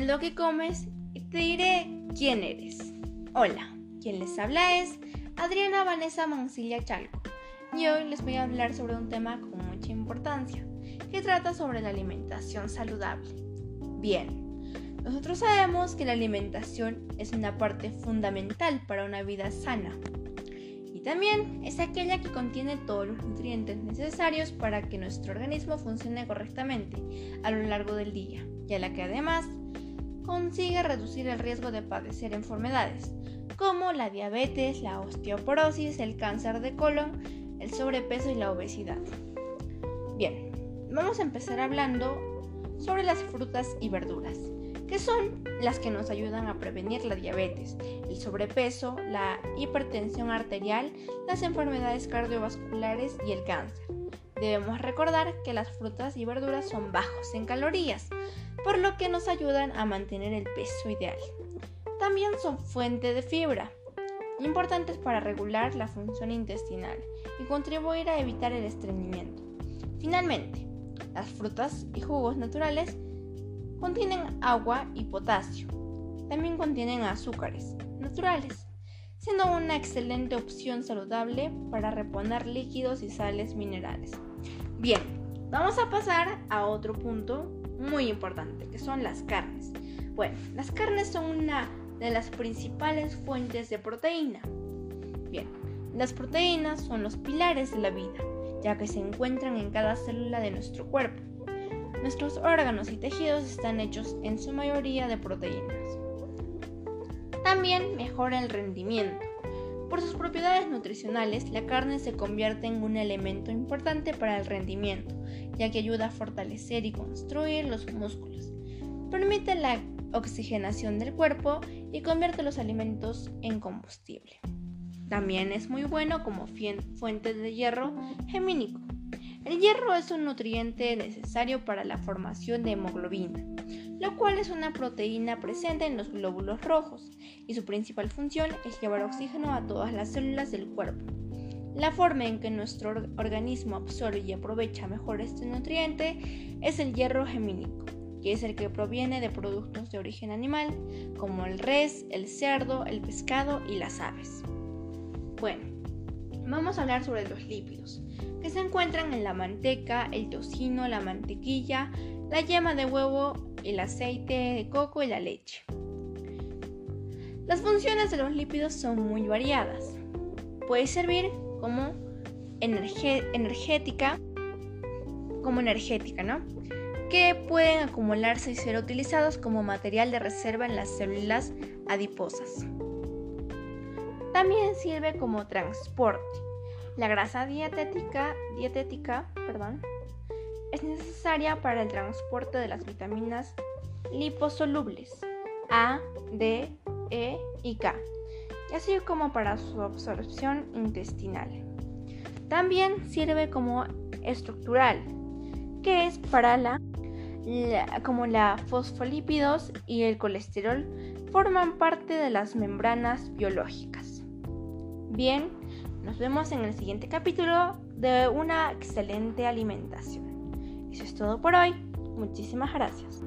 Lo que comes te diré quién eres. Hola, quien les habla es Adriana Vanessa Mancilla Chalco y hoy les voy a hablar sobre un tema con mucha importancia que trata sobre la alimentación saludable. Bien, nosotros sabemos que la alimentación es una parte fundamental para una vida sana y también es aquella que contiene todos los nutrientes necesarios para que nuestro organismo funcione correctamente a lo largo del día y a la que además consigue reducir el riesgo de padecer enfermedades como la diabetes, la osteoporosis, el cáncer de colon, el sobrepeso y la obesidad. Bien, vamos a empezar hablando sobre las frutas y verduras que son las que nos ayudan a prevenir la diabetes, el sobrepeso, la hipertensión arterial, las enfermedades cardiovasculares y el cáncer. Debemos recordar que las frutas y verduras son bajos en calorías, por lo que nos ayudan a mantener el peso ideal. También son fuente de fibra, importantes para regular la función intestinal y contribuir a evitar el estreñimiento. Finalmente, las frutas y jugos naturales Contienen agua y potasio. También contienen azúcares naturales, siendo una excelente opción saludable para reponer líquidos y sales minerales. Bien, vamos a pasar a otro punto muy importante, que son las carnes. Bueno, las carnes son una de las principales fuentes de proteína. Bien, las proteínas son los pilares de la vida, ya que se encuentran en cada célula de nuestro cuerpo. Nuestros órganos y tejidos están hechos en su mayoría de proteínas. También mejora el rendimiento. Por sus propiedades nutricionales, la carne se convierte en un elemento importante para el rendimiento, ya que ayuda a fortalecer y construir los músculos. Permite la oxigenación del cuerpo y convierte los alimentos en combustible. También es muy bueno como fuente de hierro gemínico. El hierro es un nutriente necesario para la formación de hemoglobina, lo cual es una proteína presente en los glóbulos rojos y su principal función es llevar oxígeno a todas las células del cuerpo. La forma en que nuestro organismo absorbe y aprovecha mejor este nutriente es el hierro gemínico, que es el que proviene de productos de origen animal, como el res, el cerdo, el pescado y las aves. Bueno, vamos a hablar sobre los lípidos que se encuentran en la manteca, el tocino, la mantequilla, la yema de huevo, el aceite de coco y la leche. Las funciones de los lípidos son muy variadas. Puede servir como energética, como energética, ¿no? Que pueden acumularse y ser utilizados como material de reserva en las células adiposas. También sirve como transporte la grasa dietética, dietética perdón, es necesaria para el transporte de las vitaminas liposolubles A, D, E y K, así como para su absorción intestinal. También sirve como estructural, que es para la, como la fosfolípidos y el colesterol forman parte de las membranas biológicas. Bien, nos vemos en el siguiente capítulo de una excelente alimentación. Eso es todo por hoy. Muchísimas gracias.